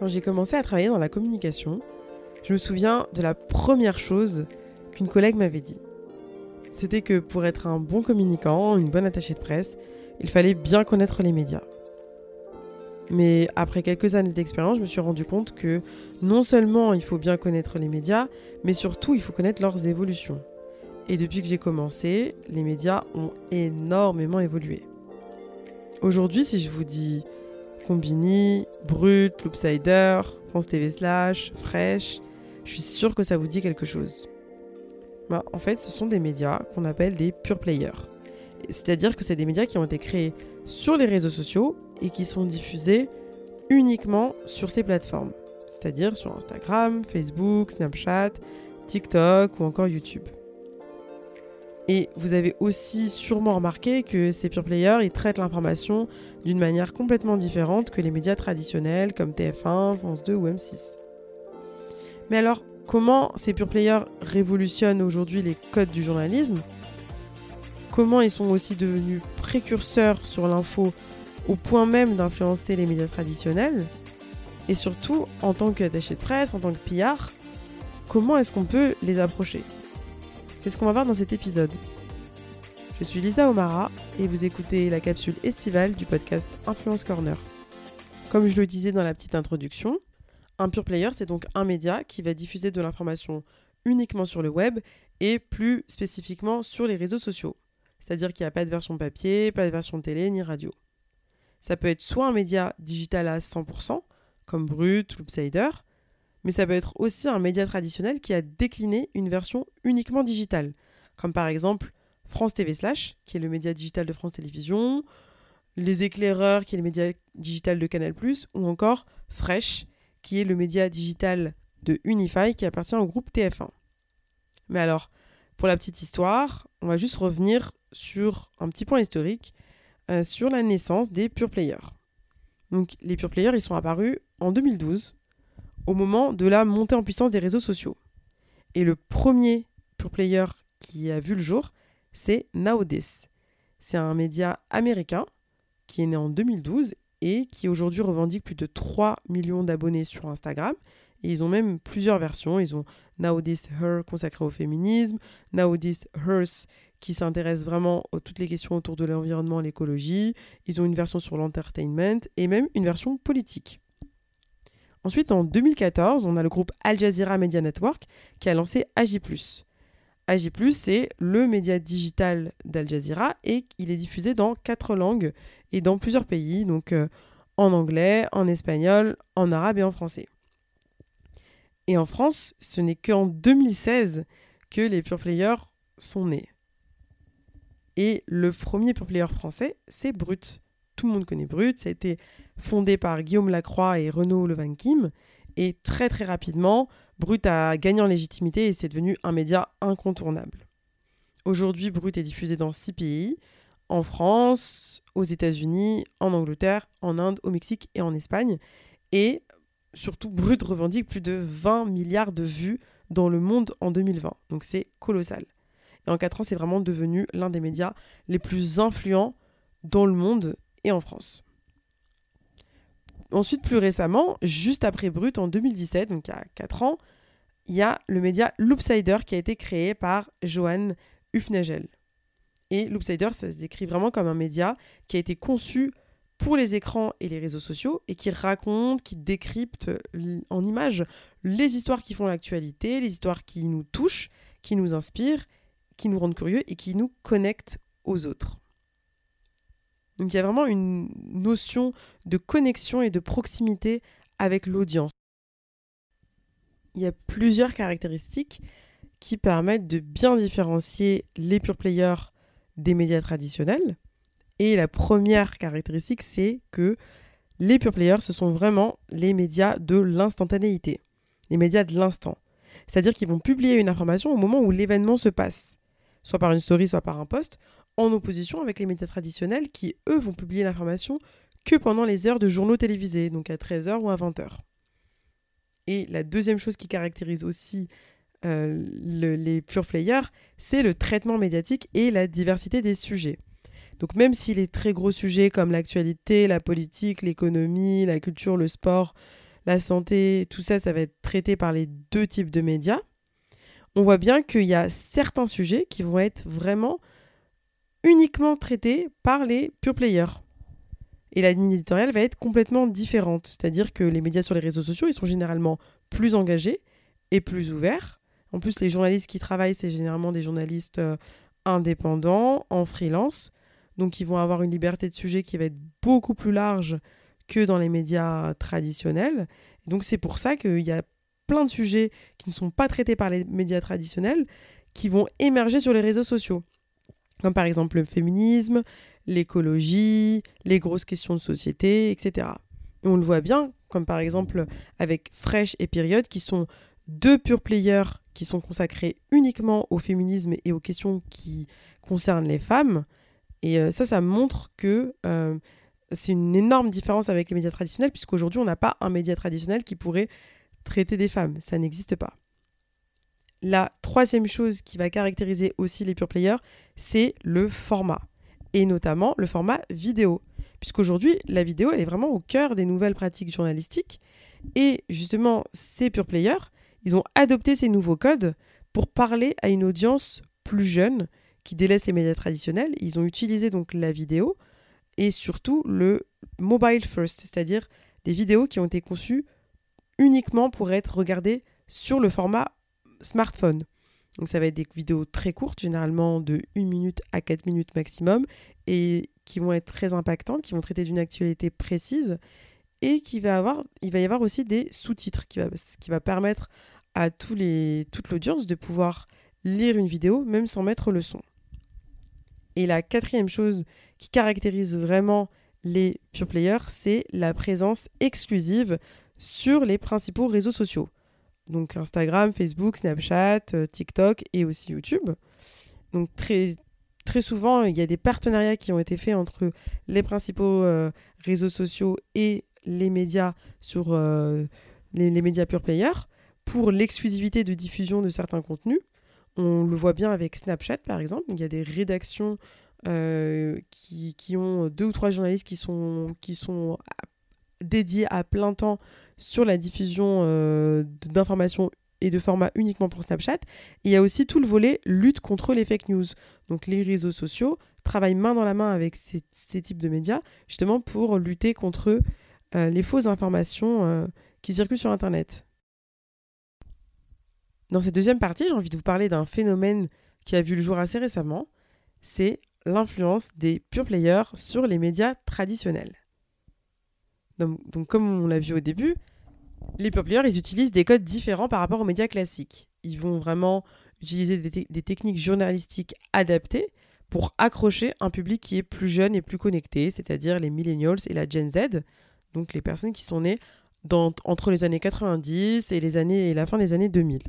Quand j'ai commencé à travailler dans la communication, je me souviens de la première chose qu'une collègue m'avait dit. C'était que pour être un bon communicant, une bonne attachée de presse, il fallait bien connaître les médias. Mais après quelques années d'expérience, je me suis rendu compte que non seulement il faut bien connaître les médias, mais surtout il faut connaître leurs évolutions. Et depuis que j'ai commencé, les médias ont énormément évolué. Aujourd'hui, si je vous dis Combini, Brut, Loopsider, France TV Slash, Fresh, je suis sûr que ça vous dit quelque chose. Bah, en fait, ce sont des médias qu'on appelle des pure players. C'est-à-dire que c'est des médias qui ont été créés sur les réseaux sociaux et qui sont diffusés uniquement sur ces plateformes, c'est-à-dire sur Instagram, Facebook, Snapchat, TikTok ou encore YouTube. Et vous avez aussi sûrement remarqué que ces pure players, traitent l'information d'une manière complètement différente que les médias traditionnels comme TF1, France 2 ou M6. Mais alors, comment ces pure players révolutionnent aujourd'hui les codes du journalisme? Comment ils sont aussi devenus précurseurs sur l'info au point même d'influencer les médias traditionnels? Et surtout, en tant qu'attaché de presse, en tant que PR, comment est-ce qu'on peut les approcher? C'est ce qu'on va voir dans cet épisode. Je suis Lisa Omara et vous écoutez la capsule estivale du podcast Influence Corner. Comme je le disais dans la petite introduction, un pure player, c'est donc un média qui va diffuser de l'information uniquement sur le web et plus spécifiquement sur les réseaux sociaux. C'est-à-dire qu'il n'y a pas de version papier, pas de version télé ni radio. Ça peut être soit un média digital à 100%, comme Brut, Loopsider, mais ça peut être aussi un média traditionnel qui a décliné une version uniquement digitale, comme par exemple France TV Slash, qui est le média digital de France Télévisions, Les Éclaireurs, qui est le média digital de Canal+, ou encore Fresh, qui est le média digital de Unify, qui appartient au groupe TF1. Mais alors, pour la petite histoire, on va juste revenir sur un petit point historique euh, sur la naissance des pure players. Donc les pure players, ils sont apparus en 2012, au moment de la montée en puissance des réseaux sociaux. Et le premier pure player qui a vu le jour, c'est Nowdis. C'est un média américain qui est né en 2012 et qui aujourd'hui revendique plus de 3 millions d'abonnés sur Instagram. Et ils ont même plusieurs versions. Ils ont Nowdis Her consacré au féminisme, Nowdis Hers qui s'intéressent vraiment à toutes les questions autour de l'environnement l'écologie. Ils ont une version sur l'entertainment et même une version politique. Ensuite, en 2014, on a le groupe Al Jazeera Media Network qui a lancé AJ+. AJ+, c'est le média digital d'Al Jazeera et il est diffusé dans quatre langues et dans plusieurs pays, donc euh, en anglais, en espagnol, en arabe et en français. Et en France, ce n'est qu'en 2016 que les pure players sont nés. Et le premier pure player français, c'est Brut. Tout le monde connaît Brut. Ça a été fondé par Guillaume Lacroix et Renaud Levanquim. Et très très rapidement, Brut a gagné en légitimité et c'est devenu un média incontournable. Aujourd'hui, Brut est diffusé dans six pays en France, aux États-Unis, en Angleterre, en Inde, au Mexique et en Espagne. Et surtout, Brut revendique plus de 20 milliards de vues dans le monde en 2020. Donc c'est colossal. Et en 4 ans, c'est vraiment devenu l'un des médias les plus influents dans le monde et en France. Ensuite, plus récemment, juste après Brut, en 2017, donc il y a 4 ans, il y a le média Loopsider qui a été créé par Johan Hufnagel. Et Loopsider, ça se décrit vraiment comme un média qui a été conçu pour les écrans et les réseaux sociaux et qui raconte, qui décrypte en images les histoires qui font l'actualité, les histoires qui nous touchent, qui nous inspirent qui nous rendent curieux et qui nous connectent aux autres. Donc il y a vraiment une notion de connexion et de proximité avec l'audience. Il y a plusieurs caractéristiques qui permettent de bien différencier les pure players des médias traditionnels Et la première caractéristique, c'est que les pure players, ce sont vraiment les médias de l'instantanéité, les médias de l'instant. C'est-à-dire qu'ils vont publier une information au moment où l'événement se passe, soit par une story, soit par un post, en opposition avec les médias traditionnels qui, eux, vont publier l'information que pendant les heures de journaux télévisés, donc à 13h ou à 20h. Et la deuxième chose qui caractérise aussi euh, les pure players, c'est le traitement médiatique et la diversité des sujets. Donc même si les très gros sujets comme l'actualité, la politique, l'économie, la culture, le sport, la santé, tout ça, ça va être traité par les deux types de médias, on voit bien qu'il y a certains sujets qui vont être vraiment uniquement traités par les pure players. Et la ligne éditoriale va être complètement différente. C'est-à-dire que les médias sur les réseaux sociaux, ils sont généralement plus engagés et plus ouverts. En plus, les journalistes qui travaillent, c'est généralement des journalistes euh, indépendants, en freelance. Donc, ils vont avoir une liberté de sujet qui va être beaucoup plus large que dans les médias traditionnels. donc, c'est pour ça qu'il y a plein de sujets qui ne sont pas traités par les médias traditionnels qui vont émerger sur les réseaux sociaux. Comme par exemple le féminisme, l'écologie, les grosses questions de société, etc. Et on le voit bien, comme par exemple avec Fresh et Period, qui sont deux pure players qui sont consacrés uniquement au féminisme et aux questions qui concernent les femmes. Et euh, ça, ça montre que euh, c'est une énorme différence avec les médias traditionnels, puisqu'aujourd'hui, on n'a pas un média traditionnel qui pourrait traiter des femmes. Ça n'existe pas. La troisième chose qui va caractériser aussi les pure players, c'est le format et notamment le format vidéo. Puisqu'aujourd'hui, la vidéo, elle est vraiment au cœur des nouvelles pratiques journalistiques. Et justement, ces pure players, ils ont adopté ces nouveaux codes pour parler à une audience plus jeune qui délaisse les médias traditionnels. Ils ont utilisé donc la vidéo et surtout le mobile first, c'est-à-dire des vidéos qui ont été conçues uniquement pour être regardées sur le format smartphone. Donc ça va être des vidéos très courtes, généralement de 1 minute à 4 minutes maximum, et qui vont être très impactantes, qui vont traiter d'une actualité précise, et qui va avoir, il va y avoir aussi des sous-titres, qui va, qui va permettre à toute l'audience de pouvoir lire une vidéo, même sans mettre le son. Et la quatrième chose qui caractérise vraiment les pure players, c'est la présence exclusive sur les principaux réseaux sociaux donc Instagram, Facebook, Snapchat, euh, TikTok et aussi YouTube. Donc très, très souvent, il y a des partenariats qui ont été faits entre les principaux euh, réseaux sociaux et les médias sur euh, les, médias pure players pour l'exclusivité de diffusion de certains contenus. On le voit bien avec Snapchat par exemple. Il y a des rédactions qui, qui, ont deux ou trois journalistes qui sont, qui sont dédiés à plein temps sur la diffusion euh, d'informations et de formats uniquement pour Snapchat. il y a aussi tout le volet lutte contre les fake news. Donc les réseaux sociaux travaillent main dans la main avec ces, types de médias, justement pour lutter contre euh, les fausses informations euh, qui circulent sur Internet. Dans cette deuxième partie, j'ai envie de vous parler d'un phénomène qui a vu le jour assez récemment, c'est l'influence des pure players sur les médias traditionnels. Donc, comme on l'a vu au début, les players, ils utilisent des codes différents par rapport aux médias classiques. Ils vont vraiment utiliser des, techniques journalistiques adaptées pour accrocher un public qui est plus jeune et plus connecté, c'est-à-dire les millennials et la Gen Z, donc les personnes qui sont nées entre les années 90 et, la fin des années 2000.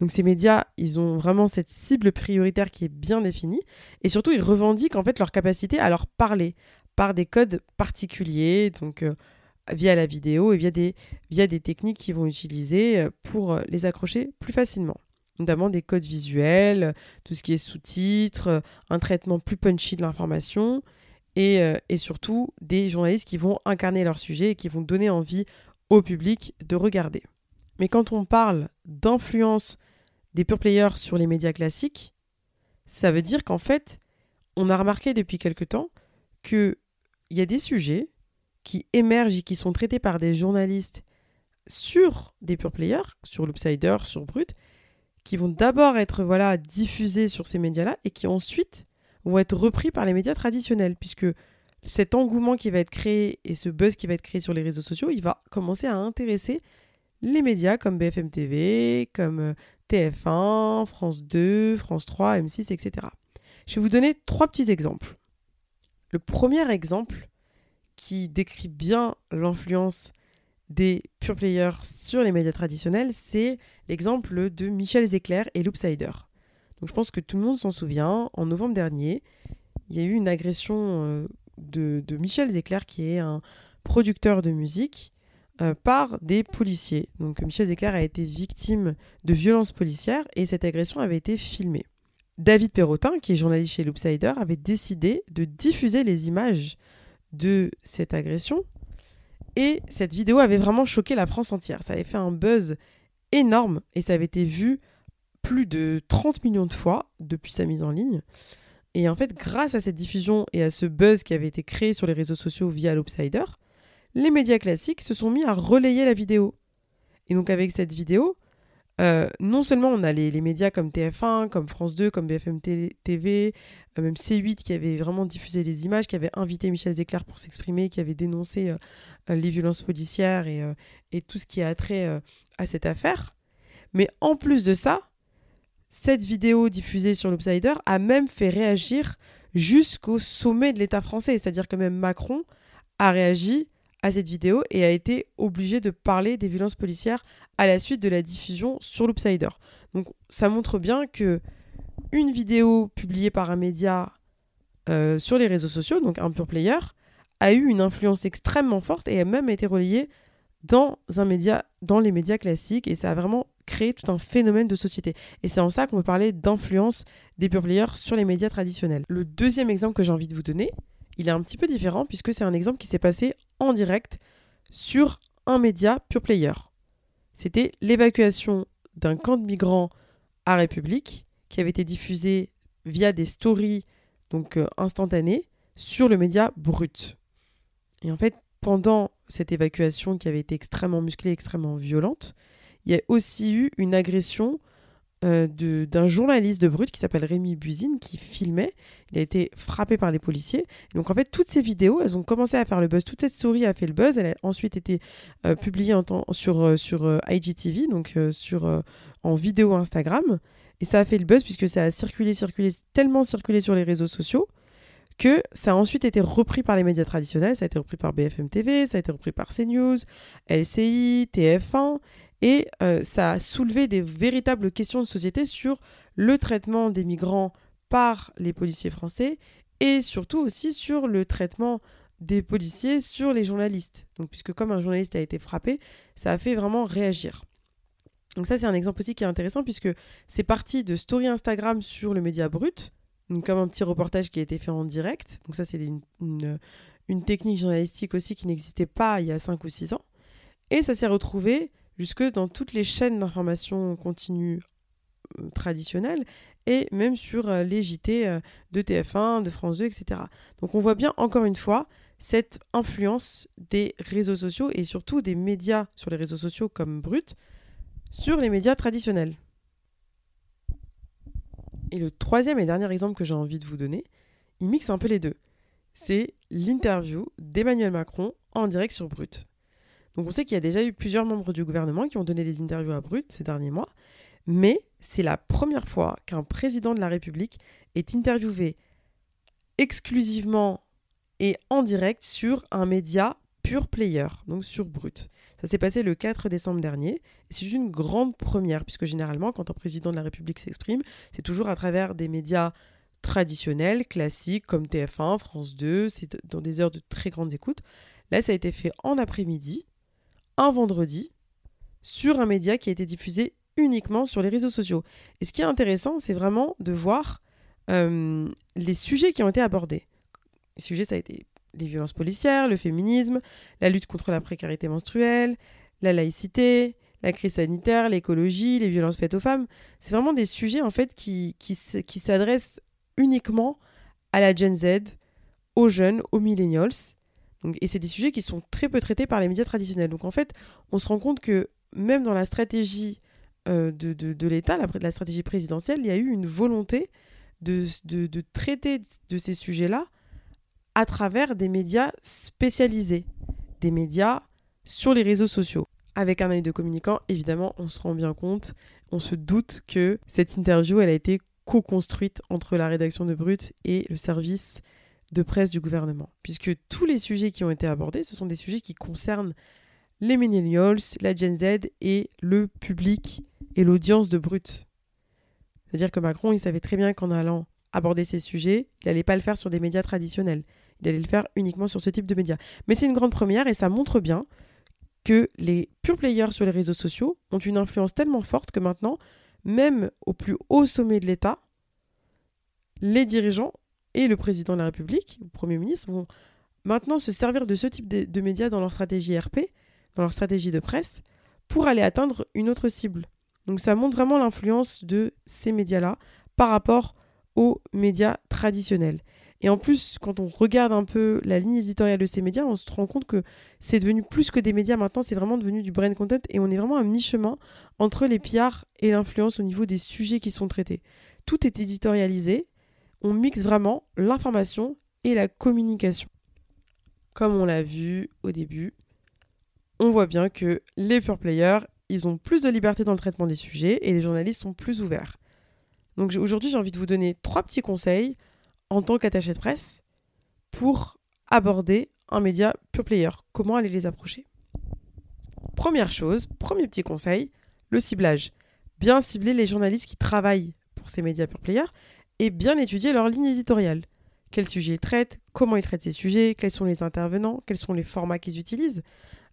Donc ces médias, ils ont vraiment cette cible prioritaire qui est bien définie et surtout ils revendiquent en fait leur capacité à leur parler par des codes particuliers, euh, via la vidéo et via des, via des techniques qu'ils vont utiliser euh, pour euh, les accrocher plus facilement. Notamment des codes visuels, tout ce qui est sous-titres, euh, un traitement plus punchy de l'information et, et, surtout des journalistes qui vont incarner leur sujet et qui vont donner envie au public de regarder. Mais quand on parle d'influence des pure players sur les médias classiques, ça veut dire qu'en fait, on a remarqué depuis quelque temps qu'il y a des sujets qui émergent et qui sont traités par des journalistes sur des pure players, sur l'Upsider, sur Brut, qui vont d'abord être voilà diffusés sur ces médias-là et qui ensuite vont être repris par les médias traditionnels, puisque cet engouement qui va être créé et ce buzz qui va être créé sur les réseaux sociaux, il va commencer à intéresser les médias comme BFM TV, comme euh, TF1, France 2, France 3, M6, etc. Je vais vous donner trois petits exemples. Le premier exemple qui décrit bien l'influence des pure players sur les médias traditionnels, c'est l'exemple de Michel Zecler et Loopsider. Donc je pense que tout le monde s'en souvient, en novembre dernier, il y a eu une agression euh, de, Michel Zecler, qui est un producteur de musique, euh, par des policiers. Donc Michel Zecler a été victime de violences policières et cette agression avait été filmée. David Perrotin, qui est journaliste chez Loopsider, avait décidé de diffuser les images de cette agression et cette vidéo avait vraiment choqué la France entière. Ça avait fait un buzz énorme et ça avait été vu plus de 30 millions de fois depuis sa mise en ligne. Et en fait, grâce à cette diffusion et à ce buzz qui avait été créé sur les réseaux sociaux via l'Opsider, les médias classiques se sont mis à relayer la vidéo. Et donc avec cette vidéo, euh, non seulement on a les, médias comme TF1, comme France 2, comme BFM TV, euh, même C8 qui avait vraiment diffusé les images, qui avait invité Michel Zecler pour s'exprimer, qui avait dénoncé euh, les violences policières et, et, tout ce qui a trait à cette affaire. Mais en plus de ça, cette vidéo diffusée sur l'Obsider a même fait réagir jusqu'au sommet de l'État français. C'est-à-dire que même Macron a réagi cette vidéo et a été obligé de parler des violences policières à la suite de la diffusion sur l'Upsider. Donc ça montre bien que une vidéo publiée par un média euh, sur les réseaux sociaux, donc un pure player, a eu une influence extrêmement forte et a même été relayée dans un média, dans les médias classiques, et ça a vraiment créé tout un phénomène de société. Et c'est en ça qu'on peut parler d'influence des pure players sur les médias traditionnels. Le deuxième exemple que j'ai envie de vous donner, il est un petit peu différent puisque c'est un exemple qui s'est passé en direct sur un média pure player. C'était l'évacuation d'un camp de migrants à République qui avait été diffusé via des stories donc euh, instantanées sur le média Brut. Et en fait, pendant cette évacuation qui avait été extrêmement musclée, extrêmement violente, il y a aussi eu une agression euh, d'un journaliste de Brut qui s'appelle Rémi Buzine qui filmait. Il a été frappé par les policiers. donc en fait, toutes ces vidéos, elles ont commencé à faire le buzz. Toute cette souris a fait le buzz. Elle a ensuite été euh, publiée en sur, euh, sur IGTV, donc sur, en vidéo Instagram. Et ça a fait le buzz puisque ça a circulé, circulé, tellement circulé sur les réseaux sociaux que ça a ensuite été repris par les médias traditionnels. Ça a été repris par BFM TV, ça a été repris par CNews, LCI, TF1. Et euh, ça a soulevé des véritables questions de société sur le traitement des migrants par les policiers français et surtout aussi sur le traitement des policiers sur les journalistes. Donc, puisque comme un journaliste a été frappé, ça a fait vraiment réagir. Donc ça, c'est un exemple aussi qui est intéressant puisque c'est parti de story Instagram sur le média brut, donc comme un petit reportage qui a été fait en direct. Donc ça, c'est une, une, une, technique journalistique aussi qui n'existait pas il y a 5 ou 6 ans. Et ça s'est retrouvé jusque dans toutes les chaînes d'information continue euh, traditionnelles et même sur euh, les JT euh, de TF1, de France 2, etc. Donc on voit bien encore une fois cette influence des réseaux sociaux et surtout des médias sur les réseaux sociaux comme Brut sur les médias traditionnels. Et le troisième et dernier exemple que j'ai envie de vous donner, il mixe un peu les deux. C'est l'interview d'Emmanuel Macron en direct sur Brut. Donc on sait qu'il y a déjà eu plusieurs membres du gouvernement qui ont donné des interviews à Brut ces derniers mois, mais c'est la première fois qu'un président de la République est interviewé exclusivement et en direct sur un média pure player, donc sur Brut. Ça s'est passé le 4 décembre dernier. C'est une grande première, puisque généralement, quand un président de la République s'exprime, c'est toujours à travers des médias traditionnels, classiques, comme TF1, France 2, c'est dans des heures de très grande écoute. Là, ça a été fait en après-midi, un vendredi sur un média qui a été diffusé uniquement sur les réseaux sociaux. Et ce qui est intéressant, c'est vraiment de voir euh, les sujets qui ont été abordés. Les sujets, ça a été les violences policières, le féminisme, la lutte contre la précarité menstruelle, la laïcité, la crise sanitaire, l'écologie, les violences faites aux femmes. C'est vraiment des sujets en fait qui, qui, s'adressent uniquement à la Gen Z, aux jeunes, aux millennials et c'est des sujets qui sont très peu traités par les médias traditionnels. Donc en fait, on se rend compte que même dans la stratégie euh, de, de, l'État, la, la, stratégie présidentielle, il y a eu une volonté de, de traiter de ces sujets-là à travers des médias spécialisés, des médias sur les réseaux sociaux. Avec un œil de communicant, évidemment, on se rend bien compte, on se doute que cette interview, elle a été co-construite entre la rédaction de Brut et le service de presse du gouvernement, puisque tous les sujets qui ont été abordés, ce sont des sujets qui concernent les millennials, la Gen Z et le public et l'audience de Brut. C'est-à-dire que Macron, il savait très bien qu'en allant aborder ces sujets, il n'allait pas le faire sur des médias traditionnels. Il allait le faire uniquement sur ce type de médias. Mais c'est une grande première et ça montre bien que les pure players sur les réseaux sociaux ont une influence tellement forte que maintenant, même au plus haut sommet de l'État, les dirigeants et le président de la République, le Premier ministre, vont maintenant se servir de ce type de, médias dans leur stratégie RP, dans leur stratégie de presse, pour aller atteindre une autre cible. Donc ça montre vraiment l'influence de ces médias-là par rapport aux médias traditionnels. Et en plus, quand on regarde un peu la ligne éditoriale de ces médias, on se rend compte que c'est devenu plus que des médias maintenant, c'est vraiment devenu du brand content et on est vraiment à mi-chemin entre les PR et l'influence au niveau des sujets qui sont traités. Tout est éditorialisé, on mixe vraiment l'information et la communication. Comme on l'a vu au début, on voit bien que les pure players, ils ont plus de liberté dans le traitement des sujets et les journalistes sont plus ouverts. Donc aujourd'hui, j'ai envie de vous donner trois petits conseils en tant qu'attaché de presse pour aborder un média pure player. Comment aller les approcher? Première chose, premier petit conseil, le ciblage. Bien cibler les journalistes qui travaillent pour ces médias pure player et bien étudier leur ligne éditoriale. Quels sujets ils traitent, comment ils traitent ces sujets, quels sont les intervenants, quels sont les formats qu'ils utilisent.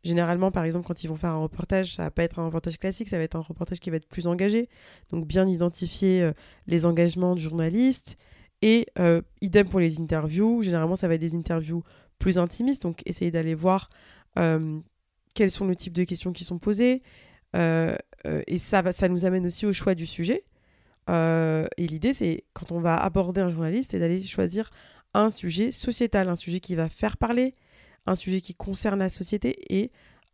Généralement, par exemple, quand ils vont faire un reportage, ça va pas être un reportage classique, ça va être un reportage qui va être plus engagé. Donc bien identifier euh, les engagements du journaliste. Et euh, idem pour les interviews. Généralement, ça va être des interviews plus intimistes. Donc essayer d'aller voir euh, quels sont le type de questions qui sont posées. et ça, ça nous amène aussi au choix du sujet. Et l'idée, c'est quand on va aborder un journaliste, c'est d'aller choisir un sujet sociétal, un sujet qui va faire parler, un sujet qui concerne la société et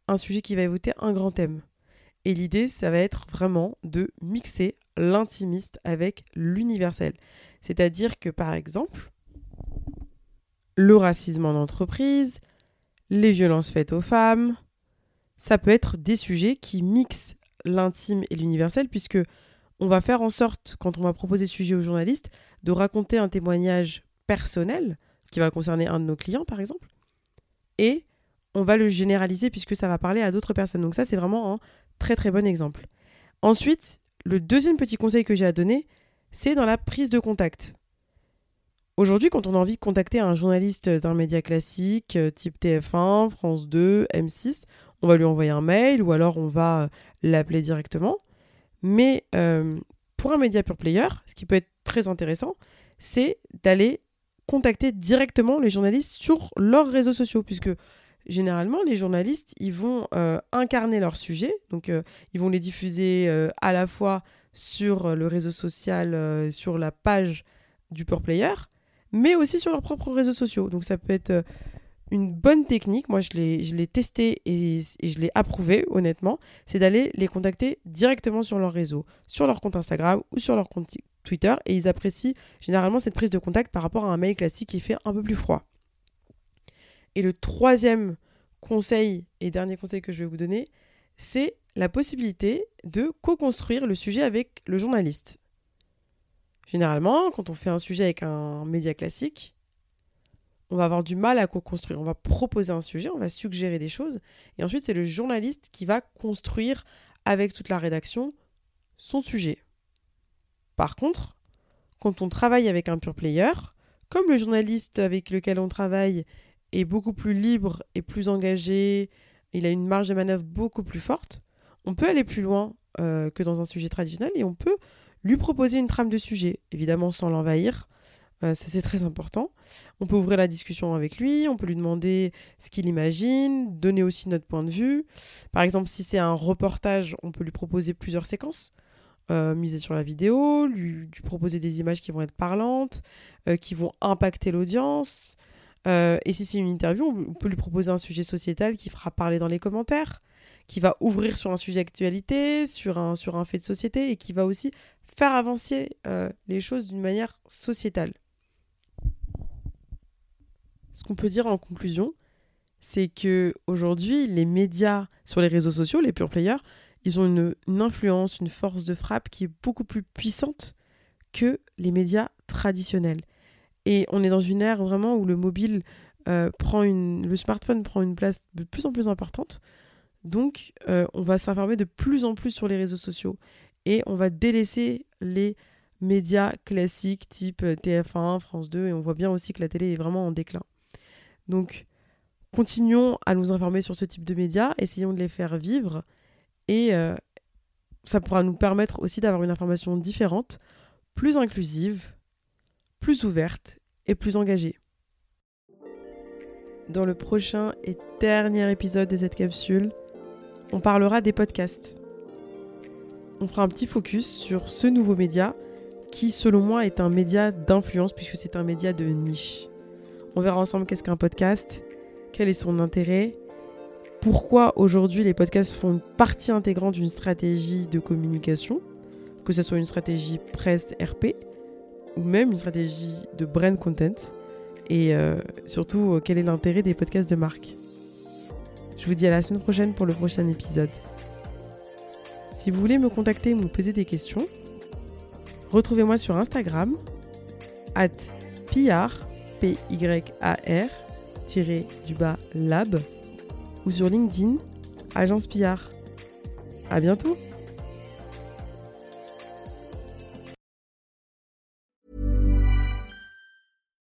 un sujet qui va évoquer un grand thème. Et l'idée, ça va être vraiment de mixer l'intimiste avec l'universel. C'est-à-dire que, par exemple, le racisme en entreprise, les violences faites aux femmes, ça peut être des sujets qui mixent l'intime et l'universel, puisque on va faire en sorte, quand on va proposer ce sujet aux journalistes, de raconter un témoignage personnel, qui va concerner un de nos clients, par exemple, et on va le généraliser puisque ça va parler à d'autres personnes. Donc ça, c'est vraiment un très très bon exemple. Ensuite, le deuxième petit conseil que j'ai à donner, c'est dans la prise de contact. Aujourd'hui, quand on a envie de contacter un journaliste d'un média classique, euh, type TF1, France 2, M6, on va lui envoyer un mail ou alors on va euh, l'appeler directement. Mais euh, pour un média pure player, ce qui peut être très intéressant, c'est d'aller contacter directement les journalistes sur leurs réseaux sociaux, puisque généralement, les journalistes, ils vont euh, incarner leur sujet, donc euh, ils vont les diffuser à la fois sur le réseau social, sur la page du Pure Player, mais aussi sur leurs propres réseaux sociaux. Donc ça peut être une bonne technique, moi je l'ai testé et, je l'ai approuvé honnêtement, c'est d'aller les contacter directement sur leur réseau, sur leur compte Instagram ou sur leur compte Twitter et ils apprécient généralement cette prise de contact par rapport à un mail classique qui fait un peu plus froid. Et le troisième conseil et dernier conseil que je vais vous donner, c'est la possibilité de co-construire le sujet avec le journaliste. Généralement, quand on fait un sujet avec un média classique, on va avoir du mal à co-construire. On va proposer un sujet, on va suggérer des choses, et ensuite c'est le journaliste qui va construire avec toute la rédaction son sujet. Par contre, quand on travaille avec un pure player, comme le journaliste avec lequel on travaille est beaucoup plus libre et plus engagé, il a une marge de manœuvre beaucoup plus forte, on peut aller plus loin euh, que dans un sujet traditionnel et on peut lui proposer une trame de sujet, évidemment sans l'envahir. Euh, ça c'est très important. On peut ouvrir la discussion avec lui, on peut lui demander ce qu'il imagine, donner aussi notre point de vue. Par exemple, si c'est un reportage, on peut lui proposer plusieurs séquences. Euh, miser sur la vidéo, lui, proposer des images qui vont être parlantes, euh, qui vont impacter l'audience. Et si c'est une interview, on peut lui proposer un sujet sociétal qui fera parler dans les commentaires, qui va ouvrir sur un sujet d'actualité, sur un, sur un fait de société et qui va aussi faire avancer les choses d'une manière sociétale. Ce qu'on peut dire en conclusion, c'est que aujourd'hui, les médias sur les réseaux sociaux, les pure players, ils ont une, influence, une force de frappe qui est beaucoup plus puissante que les médias traditionnels. Et on est dans une ère vraiment où le mobile euh, prend une, le smartphone prend une place de plus en plus importante. Donc, euh, on va s'informer de plus en plus sur les réseaux sociaux et on va délaisser les médias classiques type euh, TF1, France 2 et on voit bien aussi que la télé est vraiment en déclin. Donc, continuons à nous informer sur ce type de médias, essayons de les faire vivre et ça pourra nous permettre aussi d'avoir une information différente, plus inclusive, plus ouverte et plus engagée. Dans le prochain et dernier épisode de cette capsule, on parlera des podcasts. On fera un petit focus sur ce nouveau média qui, selon moi, est un média d'influence puisque c'est un média de niche. On verra ensemble qu'est-ce qu'un podcast, quel est son intérêt, pourquoi aujourd'hui les podcasts font partie intégrante d'une stratégie de communication, que ce soit une stratégie presse RP ou même une stratégie de brand content, et euh, surtout euh, quel est l'intérêt des podcasts de marque. Je vous dis à la semaine prochaine pour le prochain épisode. Si vous voulez me contacter ou me poser des questions, retrouvez-moi sur Instagram, at pyar, p y a r du bas lab, ou sur LinkedIn, Agence Pillard. À bientôt!